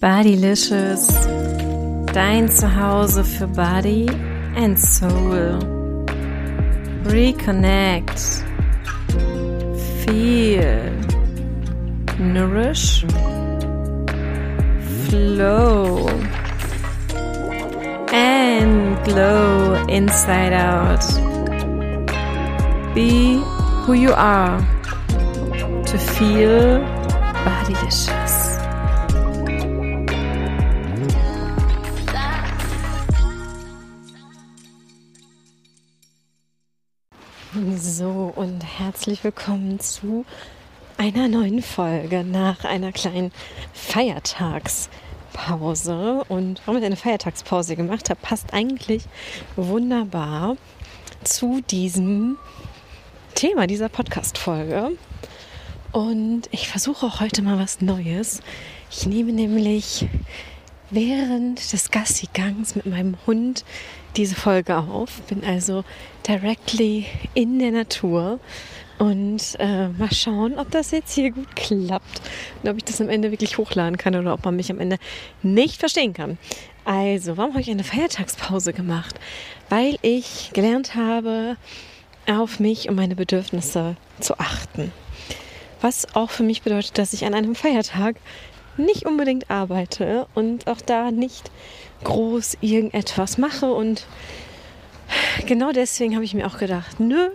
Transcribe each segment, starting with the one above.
Bodylicious, dein Zuhause für Body and Soul. Reconnect, feel, nourish, flow, and glow inside out. Be who you are to feel bodylicious. Herzlich willkommen zu einer neuen Folge nach einer kleinen Feiertagspause. Und warum ich eine Feiertagspause gemacht habe, passt eigentlich wunderbar zu diesem Thema dieser Podcast-Folge. Und ich versuche heute mal was Neues. Ich nehme nämlich während des Gassi-Gangs mit meinem Hund diese Folge auf. Bin also directly in der Natur und äh, mal schauen, ob das jetzt hier gut klappt und ob ich das am Ende wirklich hochladen kann oder ob man mich am Ende nicht verstehen kann. Also, warum habe ich eine Feiertagspause gemacht? Weil ich gelernt habe, auf mich und meine Bedürfnisse zu achten. Was auch für mich bedeutet, dass ich an einem Feiertag nicht unbedingt arbeite und auch da nicht groß irgendetwas mache. Und genau deswegen habe ich mir auch gedacht, nö,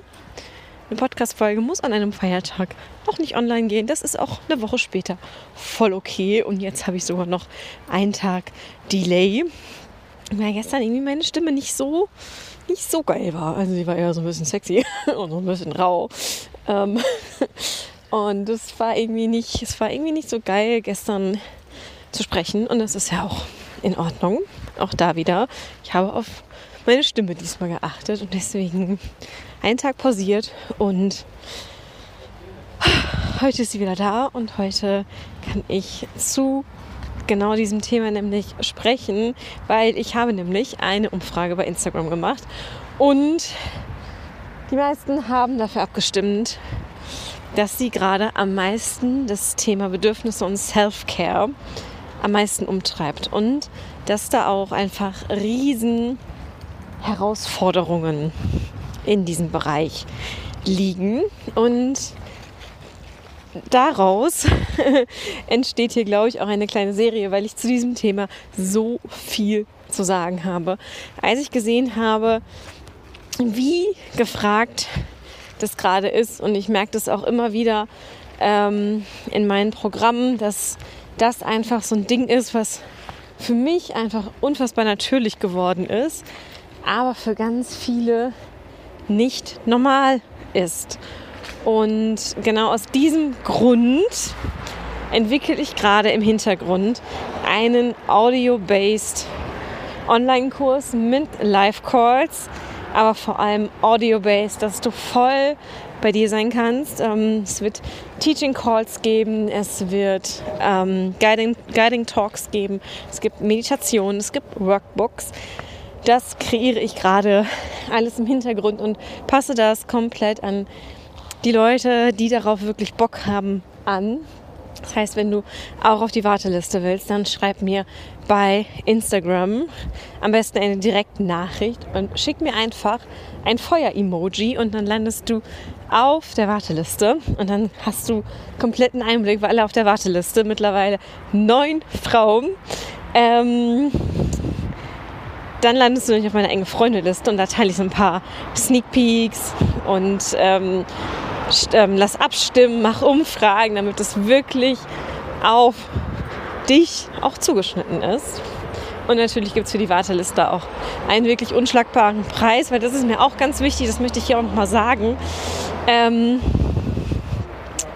eine Podcast-Folge muss an einem Feiertag auch nicht online gehen. Das ist auch eine Woche später voll okay. Und jetzt habe ich sogar noch einen Tag Delay. Weil gestern irgendwie meine Stimme nicht so, nicht so geil war. Also sie war eher so ein bisschen sexy und so ein bisschen rau. Ähm und es war irgendwie nicht, es war irgendwie nicht so geil, gestern zu sprechen. Und das ist ja auch in Ordnung. Auch da wieder. Ich habe auf meine Stimme diesmal geachtet und deswegen einen Tag pausiert und heute ist sie wieder da und heute kann ich zu genau diesem Thema nämlich sprechen, weil ich habe nämlich eine Umfrage bei Instagram gemacht und die meisten haben dafür abgestimmt, dass sie gerade am meisten das Thema Bedürfnisse und Self-Care am meisten umtreibt und dass da auch einfach riesen Herausforderungen in diesem Bereich liegen und daraus entsteht hier, glaube ich, auch eine kleine Serie, weil ich zu diesem Thema so viel zu sagen habe. Als ich gesehen habe, wie gefragt das gerade ist. Und ich merke das auch immer wieder ähm, in meinen Programmen, dass das einfach so ein Ding ist, was für mich einfach unfassbar natürlich geworden ist, aber für ganz viele nicht normal ist. Und genau aus diesem Grund entwickle ich gerade im Hintergrund einen audio-based Online-Kurs mit Live-Calls, aber vor allem audio-based, dass du voll bei dir sein kannst. Ähm, es wird Teaching Calls geben, es wird ähm, Guiding, Guiding Talks geben, es gibt Meditationen, es gibt Workbooks. Das kreiere ich gerade alles im Hintergrund und passe das komplett an die Leute, die darauf wirklich Bock haben, an. Das heißt, wenn du auch auf die Warteliste willst, dann schreib mir bei Instagram am besten eine direkte Nachricht und schick mir einfach ein Feuer-Emoji und dann landest du auf der Warteliste und dann hast du kompletten Einblick, weil alle auf der Warteliste mittlerweile neun Frauen. Ähm, dann landest du nämlich auf meiner engen Freundeliste und da teile ich so ein paar Sneak Peeks und ähm, ähm, lass abstimmen, mach Umfragen, damit es wirklich auf dich auch zugeschnitten ist. Und natürlich gibt es für die Warteliste auch einen wirklich unschlagbaren Preis, weil das ist mir auch ganz wichtig, das möchte ich hier auch nochmal sagen. Ähm,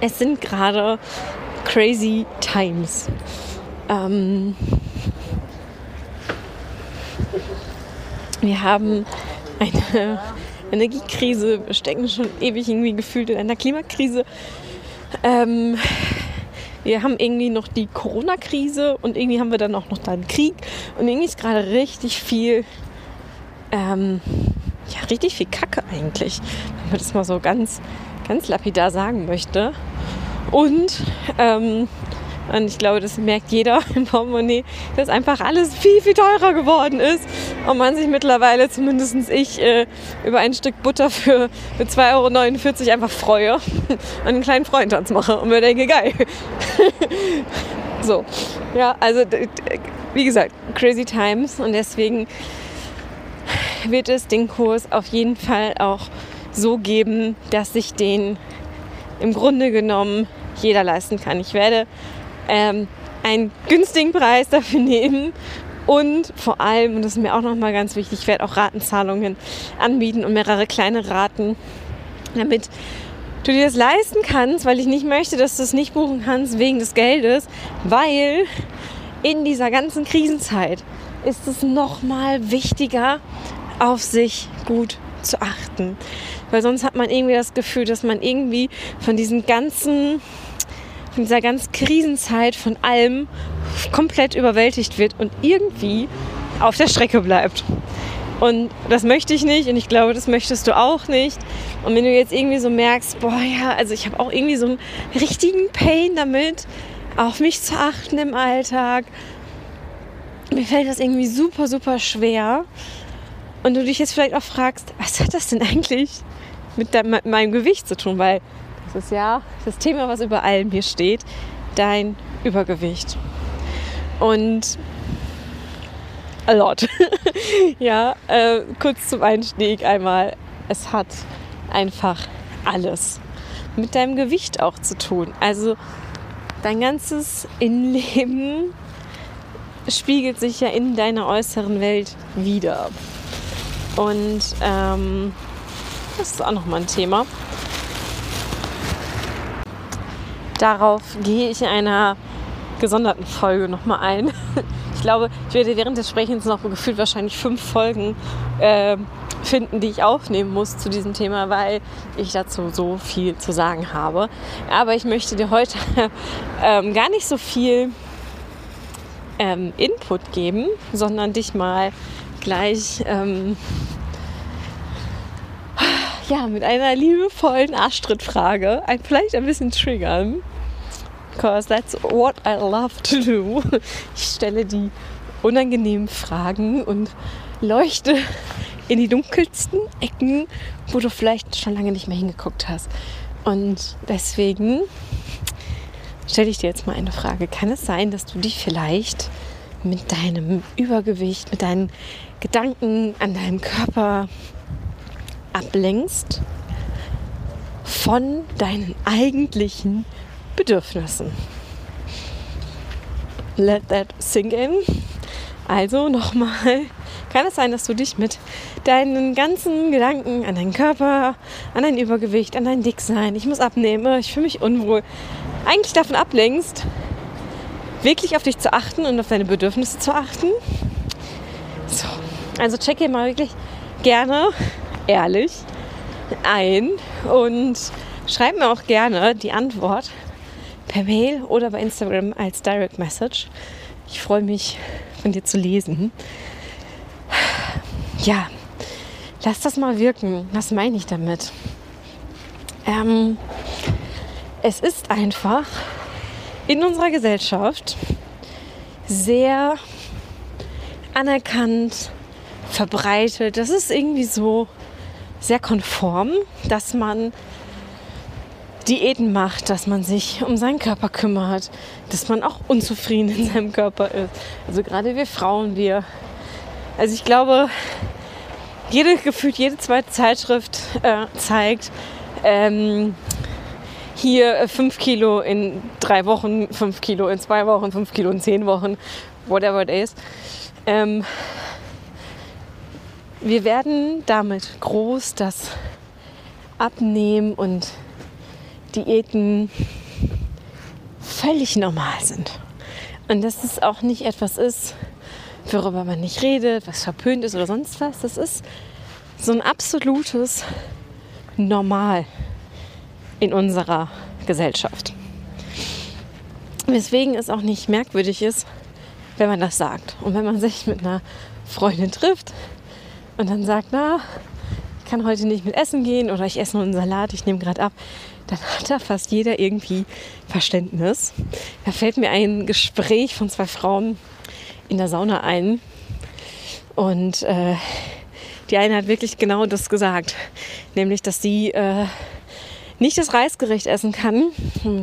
es sind gerade crazy times. Ähm, wir haben eine Energiekrise, wir stecken schon ewig irgendwie gefühlt in einer Klimakrise. Ähm, wir haben irgendwie noch die Corona-Krise und irgendwie haben wir dann auch noch den Krieg und irgendwie ist gerade richtig viel, ähm, ja, richtig viel Kacke eigentlich, wenn man das mal so ganz, ganz lapidar sagen möchte. Und ähm, Und ich glaube, das merkt jeder im Portemonnaie, dass einfach alles viel, viel teurer geworden ist. Und man sich mittlerweile, zumindest ich, äh, über ein Stück Butter für, für 2,49 Euro einfach freue und einen kleinen Freundtanz mache und mir denke, geil. so, ja, also wie gesagt, crazy times und deswegen wird es den Kurs auf jeden Fall auch so geben, dass sich den im Grunde genommen jeder leisten kann. Ich werde ähm, einen günstigen Preis dafür nehmen und vor allem, und das ist mir auch nochmal ganz wichtig, ich werde auch Ratenzahlungen anbieten und mehrere kleine Raten, damit du dir das leisten kannst, weil ich nicht möchte, dass du es nicht buchen kannst wegen des Geldes, weil in dieser ganzen Krisenzeit ist es nochmal wichtiger, auf sich gut zu achten. Weil sonst hat man irgendwie das Gefühl, dass man irgendwie von diesen ganzen, von dieser ganzen Krisenzeit, von allem komplett überwältigt wird und irgendwie auf der Strecke bleibt. Und das möchte ich nicht und ich glaube, das möchtest du auch nicht. Und wenn du jetzt irgendwie so merkst, boah ja, also ich habe auch irgendwie so einen richtigen Pain damit, auf mich zu achten im Alltag. Mir fällt das irgendwie super, super schwer. Und du dich jetzt vielleicht auch fragst, was hat das denn eigentlich mit, dein, mit meinem Gewicht zu tun? Weil das ist ja das Thema, was über allem hier steht, dein Übergewicht. Und a lot. ja, äh, kurz zum Einstieg einmal. Es hat einfach alles mit deinem Gewicht auch zu tun. Also dein ganzes Innenleben spiegelt sich ja in deiner äußeren Welt wieder. Und ähm, das ist auch nochmal ein Thema. Darauf gehe ich in einer gesonderten Folge nochmal ein. Ich glaube, ich werde während des Sprechens noch gefühlt wahrscheinlich fünf Folgen äh, finden, die ich aufnehmen muss zu diesem Thema, weil ich dazu so viel zu sagen habe. Aber ich möchte dir heute ähm, gar nicht so viel ähm, Input geben, sondern dich mal gleich ähm, ja, mit einer liebevollen Arschtrittfrage ein, vielleicht ein bisschen triggern. Because that's what I love to do. Ich stelle die unangenehmen Fragen und leuchte in die dunkelsten Ecken, wo du vielleicht schon lange nicht mehr hingeguckt hast. Und deswegen stelle ich dir jetzt mal eine Frage. Kann es sein, dass du dich vielleicht mit deinem Übergewicht, mit deinen Gedanken an deinem Körper ablenkst von deinen eigentlichen Bedürfnissen. Let that sink in. Also nochmal, kann es sein, dass du dich mit deinen ganzen Gedanken an deinen Körper, an dein Übergewicht, an dein Dicksein, ich muss abnehmen, ich fühle mich unwohl, eigentlich davon ablenkst, wirklich auf dich zu achten und auf deine Bedürfnisse zu achten? So, also check hier mal wirklich gerne ehrlich ein und schreib mir auch gerne die Antwort per Mail oder bei Instagram als Direct Message. Ich freue mich, von dir zu lesen. Ja, lass das mal wirken. Was meine ich damit? Ähm, es ist einfach in unserer Gesellschaft sehr anerkannt, verbreitet. Das ist irgendwie so sehr konform, dass man Diäten macht, dass man sich um seinen Körper kümmert, dass man auch unzufrieden in seinem Körper ist. Also gerade wir Frauen, wir. Also ich glaube, jede gefühlt jede zweite Zeitschrift äh, zeigt ähm, hier 5 Kilo in drei Wochen, 5 Kilo in zwei Wochen, 5 Kilo in zehn Wochen, whatever it is. Ähm, wir werden damit groß, dass Abnehmen und Diäten völlig normal sind. Und dass es auch nicht etwas ist, worüber man nicht redet, was verpönt ist oder sonst was. Das ist so ein absolutes Normal in unserer Gesellschaft. Weswegen es auch nicht merkwürdig ist, wenn man das sagt. Und wenn man sich mit einer Freundin trifft und dann sagt, na, kann heute nicht mit essen gehen oder ich esse nur einen Salat, ich nehme gerade ab, dann hat da fast jeder irgendwie Verständnis. Da fällt mir ein Gespräch von zwei Frauen in der Sauna ein. Und äh, die eine hat wirklich genau das gesagt, nämlich, dass sie äh, nicht das Reisgericht essen kann.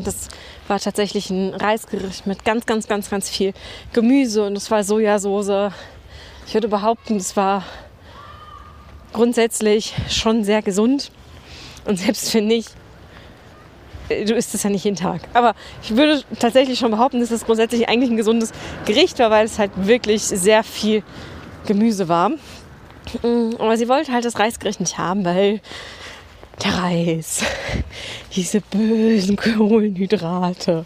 Das war tatsächlich ein Reisgericht mit ganz, ganz, ganz, ganz viel Gemüse und es war Sojasauce. Ich würde behaupten, es war grundsätzlich schon sehr gesund. Und selbst finde ich, du isst es ja nicht jeden Tag. Aber ich würde tatsächlich schon behaupten, dass es grundsätzlich eigentlich ein gesundes Gericht war, weil es halt wirklich sehr viel Gemüse war. Mm, aber sie wollte halt das Reisgericht nicht haben, weil der Reis, diese bösen Kohlenhydrate.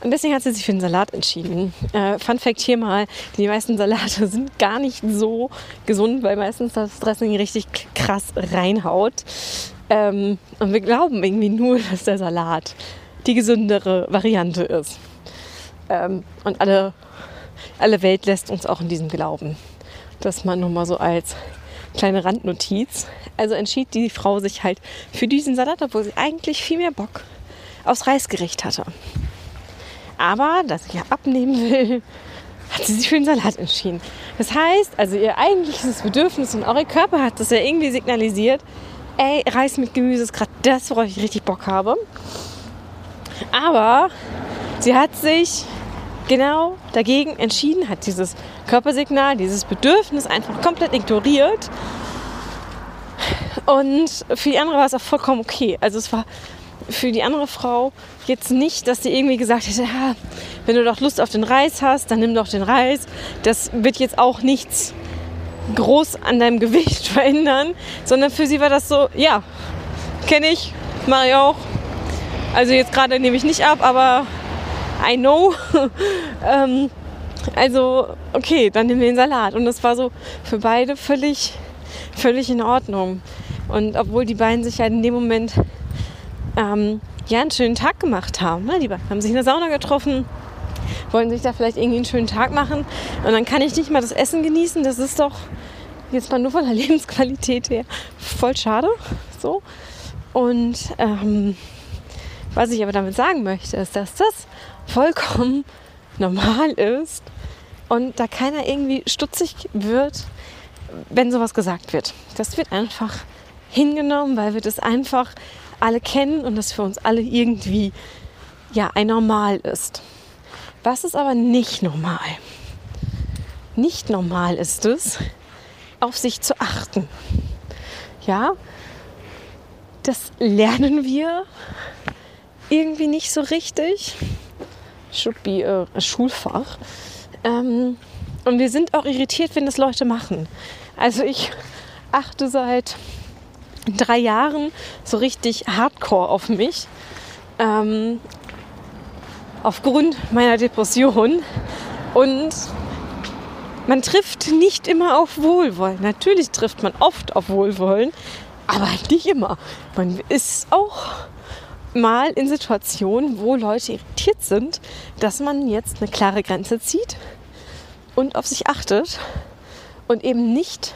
Und deswegen hat sie sich für den Salat entschieden. Äh, Fun Fact hier mal, die meisten Salate sind gar nicht so gesund, weil meistens das Dressing richtig krass reinhaut. Ähm, und wir glauben irgendwie nur, dass der Salat die gesündere Variante ist. Ähm, und alle, alle Welt lässt uns auch in diesem glauben. Das mal nur mal so als kleine Randnotiz. Also entschied die Frau sich halt für diesen Salat, obwohl sie eigentlich viel mehr Bock aufs Reisgericht hatte. Aber, dass sie ja abnehmen will, hat sie sich für den Salat entschieden. Das heißt, also ihr eigentliches Bedürfnis und auch ihr Körper hat das ja irgendwie signalisiert, ey, Reis mit Gemüse ist gerade das, worauf ich richtig Bock habe. Aber sie hat sich genau dagegen entschieden, hat dieses Körpersignal, dieses Bedürfnis einfach komplett ignoriert. Und für die andere war es auch vollkommen okay. Also es war für die andere Frau jetzt nicht, dass sie irgendwie gesagt hätte, ja, wenn du doch Lust auf den Reis hast, dann nimm doch den Reis. Das wird jetzt auch nichts groß an deinem Gewicht verändern, sondern für sie war das so, ja, kenne ich, mache ich auch. Also jetzt gerade nehme ich nicht ab, aber I know. ähm, also, okay, dann nehmen wir den Salat. Und das war so für beide völlig, völlig in Ordnung. Und obwohl die beiden sich halt in dem Moment ähm, ja einen schönen Tag gemacht haben. Ne? Die haben sich in der Sauna getroffen, wollen sich da vielleicht irgendwie einen schönen Tag machen. Und dann kann ich nicht mal das Essen genießen. Das ist doch jetzt mal nur von der Lebensqualität her voll schade. So. Und ähm, was ich aber damit sagen möchte, ist, dass das vollkommen normal ist und da keiner irgendwie stutzig wird, wenn sowas gesagt wird. Das wird einfach hingenommen, weil wir das einfach alle kennen und das für uns alle irgendwie ja ein Normal ist. Was ist aber nicht normal? Nicht normal ist es, auf sich zu achten. Ja, das lernen wir irgendwie nicht so richtig. Should be a, Schulfach. Ähm, und wir sind auch irritiert, wenn das Leute machen. Also ich achte seit drei Jahren so richtig hardcore auf mich. Ähm, aufgrund meiner Depression. Und man trifft nicht immer auf Wohlwollen. Natürlich trifft man oft auf Wohlwollen, aber nicht immer. Man ist auch mal in Situationen, wo Leute irritiert sind, dass man jetzt eine klare Grenze zieht und auf sich achtet und eben nicht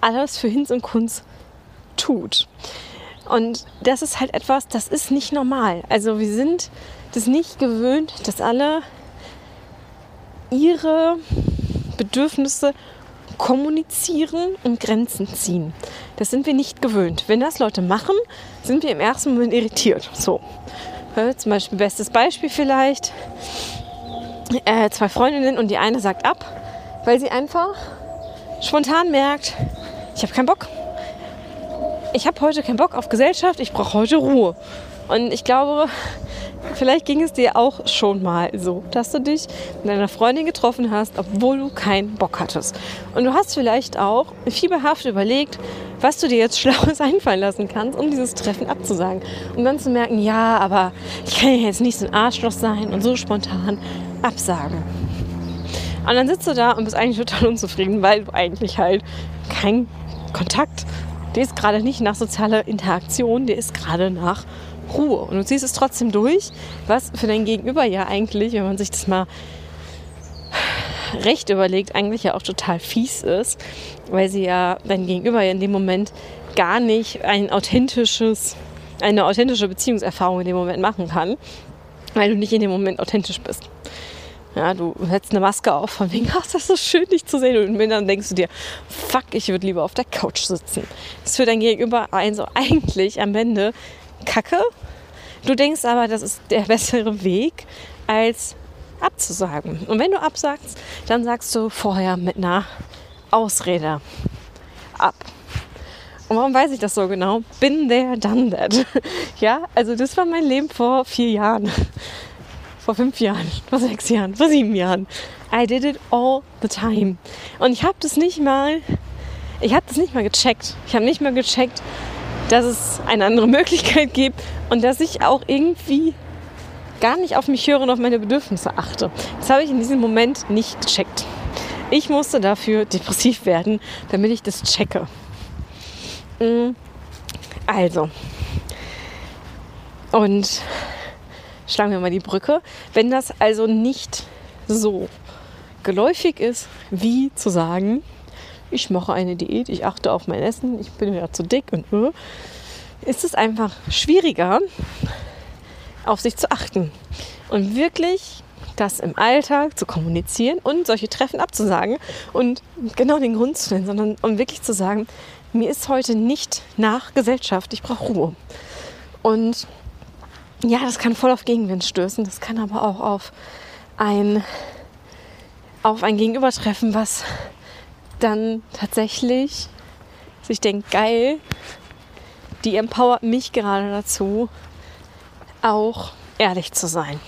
alles für Hinz und Kunst tut. Und das ist halt etwas, das ist nicht normal. Also wir sind das nicht gewöhnt, dass alle ihre Bedürfnisse kommunizieren und Grenzen ziehen. Das sind wir nicht gewöhnt. Wenn das Leute machen, sind wir im ersten Moment irritiert. So, äh, zum Beispiel bestes Beispiel vielleicht äh, zwei Freundinnen und die eine sagt ab, weil sie einfach spontan merkt, ich habe keinen Bock. Ich habe heute keinen Bock auf Gesellschaft, ich brauche heute Ruhe. Und ich glaube, vielleicht ging es dir auch schon mal so, dass du dich mit deiner Freundin getroffen hast, obwohl du keinen Bock hattest. Und du hast vielleicht auch fieberhaft überlegt, was du dir jetzt Schlaues einfallen lassen kannst, um dieses Treffen abzusagen. Und dann zu merken, ja, aber ich kann ja jetzt nicht so ein Arschloch sein und so spontan absagen. Und dann sitzt du da und bist eigentlich total unzufrieden, weil du eigentlich halt keinen Kontakt, der ist gerade nicht nach sozialer Interaktion, der ist gerade nach Ruhe. Und du ziehst es trotzdem durch, was für dein Gegenüber ja eigentlich, wenn man sich das mal recht überlegt, eigentlich ja auch total fies ist, weil sie ja dein Gegenüber ja in dem Moment gar nicht ein authentisches, eine authentische Beziehungserfahrung in dem Moment machen kann, weil du nicht in dem Moment authentisch bist. Ja, du setzt eine Maske auf, von wegen, ach, das ist so schön, dich zu sehen. Und dann denkst du dir, fuck, ich würde lieber auf der Couch sitzen. Das ist für dein Gegenüber ein so eigentlich am Ende Kacke. Du denkst aber, das ist der bessere Weg, als abzusagen. Und wenn du absagst, dann sagst du vorher mit einer Ausrede ab. Und warum weiß ich das so genau? Bin there, done that. Ja, also das war mein Leben vor vier Jahren, vor fünf Jahren, vor sechs Jahren, vor sieben Jahren. I did it all the time. Und ich habe das nicht mal, ich habe das nicht mal gecheckt. Ich habe nicht mal gecheckt, dass es eine andere Möglichkeit gibt und dass ich auch irgendwie gar nicht auf mich höre und auf meine Bedürfnisse achte. Das habe ich in diesem Moment nicht gecheckt. Ich musste dafür depressiv werden, damit ich das checke. Mm, also, und schlagen wir mal die Brücke. Wenn das also nicht so geläufig ist, wie zu sagen, ich mache eine Diät, ich achte auf mein Essen, ich bin wieder zu dick und uh, ist es einfach schwieriger, auf sich zu achten und wirklich das im Alltag zu kommunizieren und solche Treffen abzusagen und genau den Grund zu nennen, sondern um wirklich zu sagen, mir ist heute nicht nach Gesellschaft, ich brauche Ruhe. Und ja, das kann voll auf Gegenwind stößen, das kann aber auch auf ein, auf ein Gegenübertreffen, was dann tatsächlich sich denkt, geil, die empowert mich gerade dazu, auch ehrlich zu sein.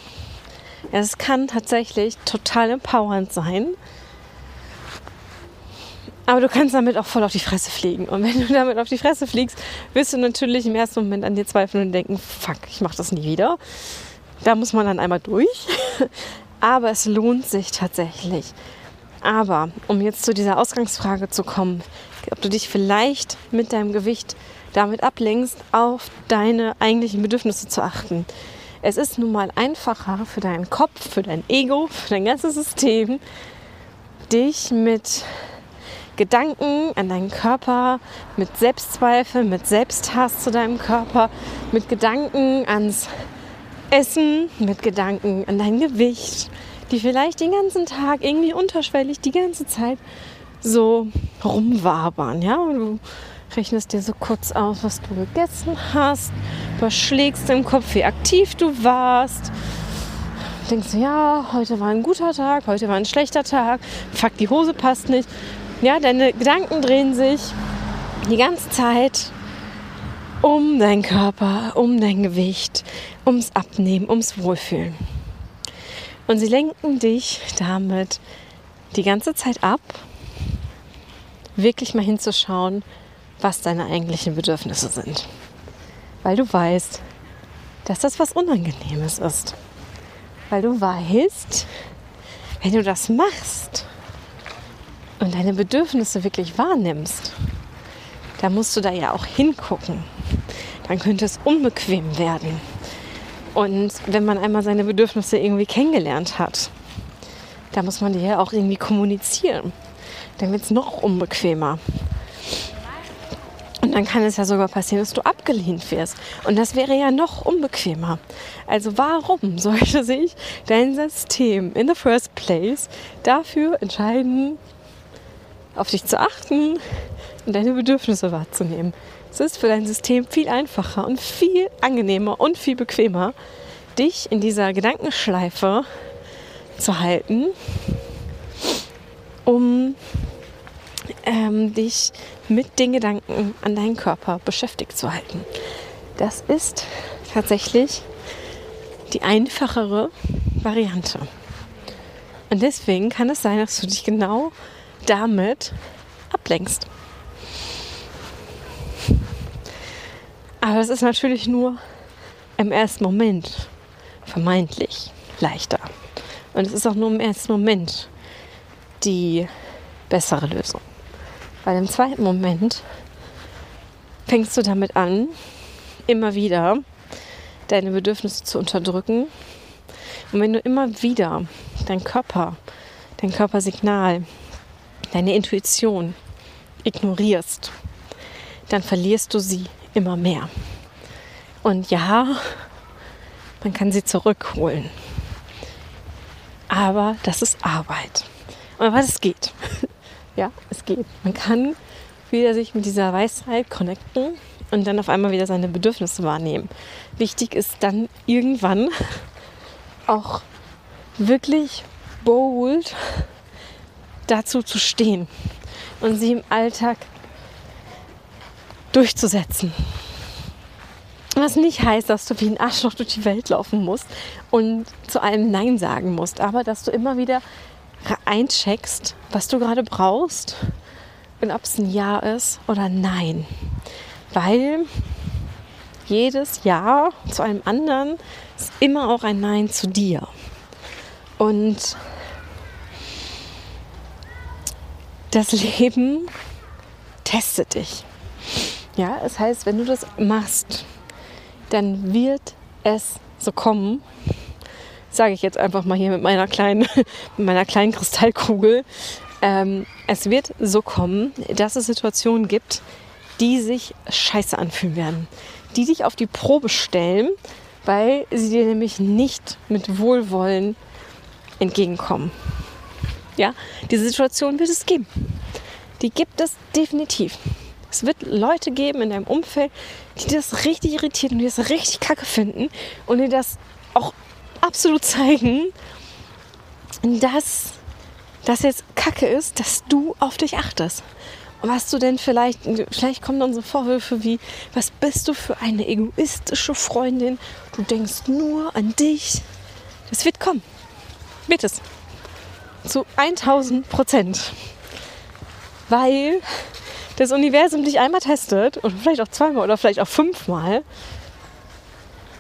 Es kann tatsächlich total empowernd sein. Aber du kannst damit auch voll auf die Fresse fliegen. Und wenn du damit auf die Fresse fliegst, wirst du natürlich im ersten Moment an dir zweifeln und denken, fuck, ich mach das nie wieder. Da muss man dann einmal durch. Aber es lohnt sich tatsächlich. Aber um jetzt zu dieser Ausgangsfrage zu kommen, ob du dich vielleicht mit deinem Gewicht damit ablenkst, auf deine eigentlichen Bedürfnisse zu achten. Es ist nun mal einfacher für deinen Kopf, für dein Ego, für dein ganzes System, dich mit Gedanken an deinen Körper, mit Selbstzweifel, mit Selbsthass zu deinem Körper, mit Gedanken ans Essen, mit Gedanken an dein Gewicht, die vielleicht den ganzen Tag irgendwie unterschwellig die ganze Zeit so rumwabern, ja, und du rechnest dir so kurz aus, was du gegessen hast, überschlägst im Kopf, wie aktiv du warst. Denkst du, ja, heute war ein guter Tag, heute war ein schlechter Tag, fuck, die Hose passt nicht. Ja, deine Gedanken drehen sich die ganze Zeit um deinen Körper, um dein Gewicht, ums Abnehmen, ums Wohlfühlen. Und sie lenken dich damit die ganze Zeit ab, wirklich mal hinzuschauen, was deine eigentlichen Bedürfnisse sind. Weil du weißt, dass das was Unangenehmes ist. Weil du weißt, wenn du das machst und deine Bedürfnisse wirklich wahrnimmst, dann musst du da ja auch hingucken. Dann könnte es unbequem werden. Und wenn man einmal seine Bedürfnisse irgendwie kennengelernt hat, da muss man die ja auch irgendwie kommunizieren. Dann wird es noch unbequemer. Und dann kann es ja sogar passieren, dass du abgelehnt wirst. Und das wäre ja noch unbequemer. Also warum sollte sich dein System in the first place dafür entscheiden, auf dich zu achten und deine Bedürfnisse wahrzunehmen? Es ist für dein System viel einfacher und viel angenehmer und viel bequemer, dich in dieser Gedankenschleife zu halten, um ähm, dich mit den Gedanken an deinen Körper beschäftigt zu halten. Das ist tatsächlich die einfachere Variante. Und deswegen kann es sein, dass du dich genau damit ablenkst. Aber es ist natürlich nur im ersten Moment vermeintlich leichter. Und es ist auch nur im ersten Moment die bessere Lösung. Weil im zweiten Moment fängst du damit an, immer wieder deine Bedürfnisse zu unterdrücken. Und wenn du immer wieder dein Körper, dein Körpersignal, deine Intuition ignorierst, dann verlierst du sie immer mehr. Und ja, man kann sie zurückholen. Aber das ist Arbeit. Und was es geht. ja, es geht. Man kann wieder sich mit dieser Weisheit connecten und dann auf einmal wieder seine Bedürfnisse wahrnehmen. Wichtig ist dann irgendwann auch wirklich bold dazu zu stehen und sie im Alltag durchzusetzen. Was nicht heißt, dass du wie ein Arschloch durch die Welt laufen musst und zu allem Nein sagen musst, aber dass du immer wieder eincheckst, was du gerade brauchst und ob es ein Ja ist oder Nein. Weil jedes Ja zu einem anderen ist immer auch ein Nein zu dir. Und das Leben testet dich. Ja, es das heißt, wenn du das machst, dann wird es so kommen, sage ich jetzt einfach mal hier mit meiner kleinen, mit meiner kleinen Kristallkugel. Ähm, es wird so kommen, dass es Situationen gibt, die sich scheiße anfühlen werden, die dich auf die Probe stellen, weil sie dir nämlich nicht mit Wohlwollen entgegenkommen. Ja, diese Situation wird es geben. Die gibt es definitiv. Es wird Leute geben in deinem Umfeld, die das richtig irritiert und die das richtig kacke finden und die das auch absolut zeigen, dass das jetzt kacke ist, dass du auf dich achtest. Was du denn vielleicht, vielleicht kommen dann so Vorwürfe wie, was bist du für eine egoistische Freundin? Du denkst nur an dich. Das wird kommen. Wird es. Zu 1000 Prozent. Weil das Universum dich einmal testet, oder vielleicht auch zweimal oder vielleicht auch fünfmal,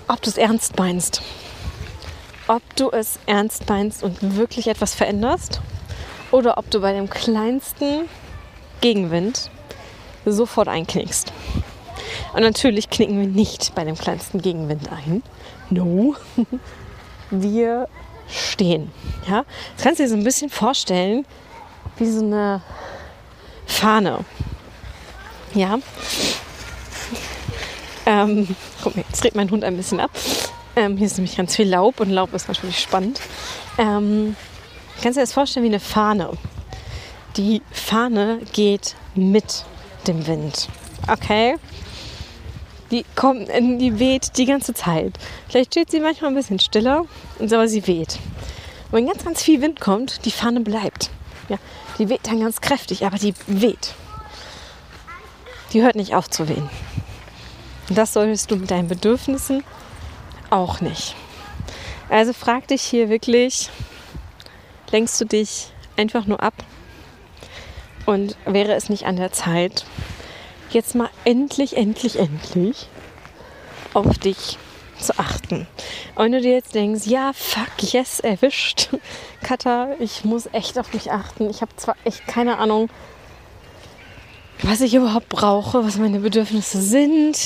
ob du es ernst meinst. Ob du es ernst meinst und wirklich etwas veränderst oder ob du bei dem kleinsten Gegenwind sofort einknickst. Und natürlich knicken wir nicht bei dem kleinsten Gegenwind ein. No. Wir stehen. Ja? Das kannst du dir so ein bisschen vorstellen wie so eine Fahne. Ja. Ähm, guck mal, jetzt dreht mein Hund ein bisschen ab. Ähm, hier ist nämlich ganz viel Laub und Laub ist natürlich spannend. Ähm, kannst du dir das vorstellen wie eine Fahne? Die Fahne geht mit dem Wind. Okay? Die kommt, die weht die ganze Zeit. Vielleicht steht sie manchmal ein bisschen stiller, aber sie weht. Und wenn ganz, ganz viel Wind kommt, die Fahne bleibt. Ja, die weht dann ganz kräftig, aber die weht die hört nicht auf zu wehen. Und das solltest du mit deinen Bedürfnissen auch nicht. Also frag dich hier wirklich, lenkst du dich einfach nur ab? Und wäre es nicht an der Zeit, jetzt mal endlich, endlich, endlich auf dich zu achten. Und wenn du dir jetzt denkst, ja, fuck, yes, erwischt. Katha, ich muss echt auf mich achten. Ich habe zwar echt keine Ahnung, was ich überhaupt brauche, was meine Bedürfnisse sind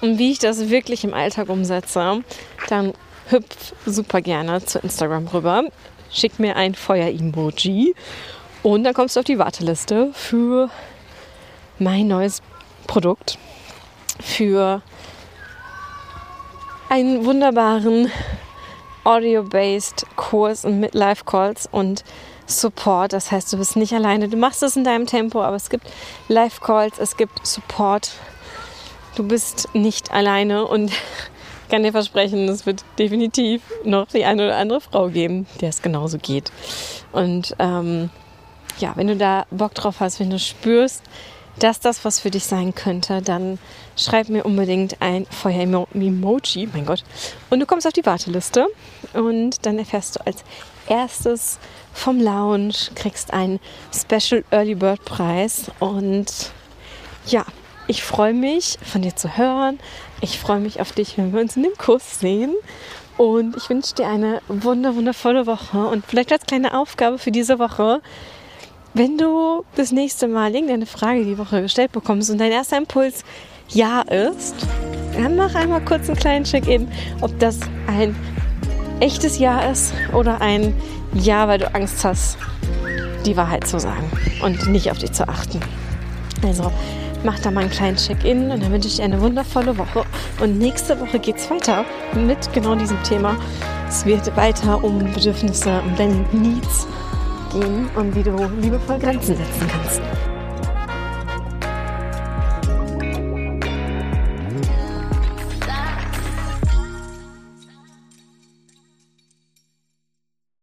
und wie ich das wirklich im Alltag umsetze, dann hüpf super gerne zu Instagram rüber. Schick mir ein Feuer-Emoji und dann kommst du auf die Warteliste für mein neues Produkt, für einen wunderbaren Audio-based Kurs und Midlife-Calls und Support. Das heißt, du bist nicht alleine. Du machst es in deinem Tempo, aber es gibt Live-Calls, es gibt Support. Du bist nicht alleine und ich kann dir versprechen, es wird definitiv noch die eine oder andere Frau geben, der es genauso geht. Und ähm, ja, wenn du da Bock drauf hast, wenn du spürst, dass das was für dich sein könnte, dann schreib mir unbedingt ein Feuer-Emoji, mein Gott. Und du kommst auf die Warteliste und dann erfährst du als erstes vom Lounge, kriegst einen Special Early Bird Preis und ja, ich freue mich von dir zu hören. Ich freue mich auf dich, wenn wir uns in dem Kurs sehen. Und ich wünsche dir eine wunder wundervolle Woche und vielleicht als kleine Aufgabe für diese Woche, wenn du das nächste Mal irgendeine Frage die Woche gestellt bekommst und dein erster Impuls Ja ist, dann mach einmal kurz einen kleinen Check-in, ob das ein echtes Ja ist oder ein Ja, weil du Angst hast, die Wahrheit zu sagen und nicht auf dich zu achten. Also mach da mal einen kleinen Check-in und dann wünsche ich dir eine wundervolle Woche. Und nächste Woche geht es weiter mit genau diesem Thema. Es wird weiter um Bedürfnisse, um deine Needs gehen und wie du liebevoll Grenzen setzen kannst.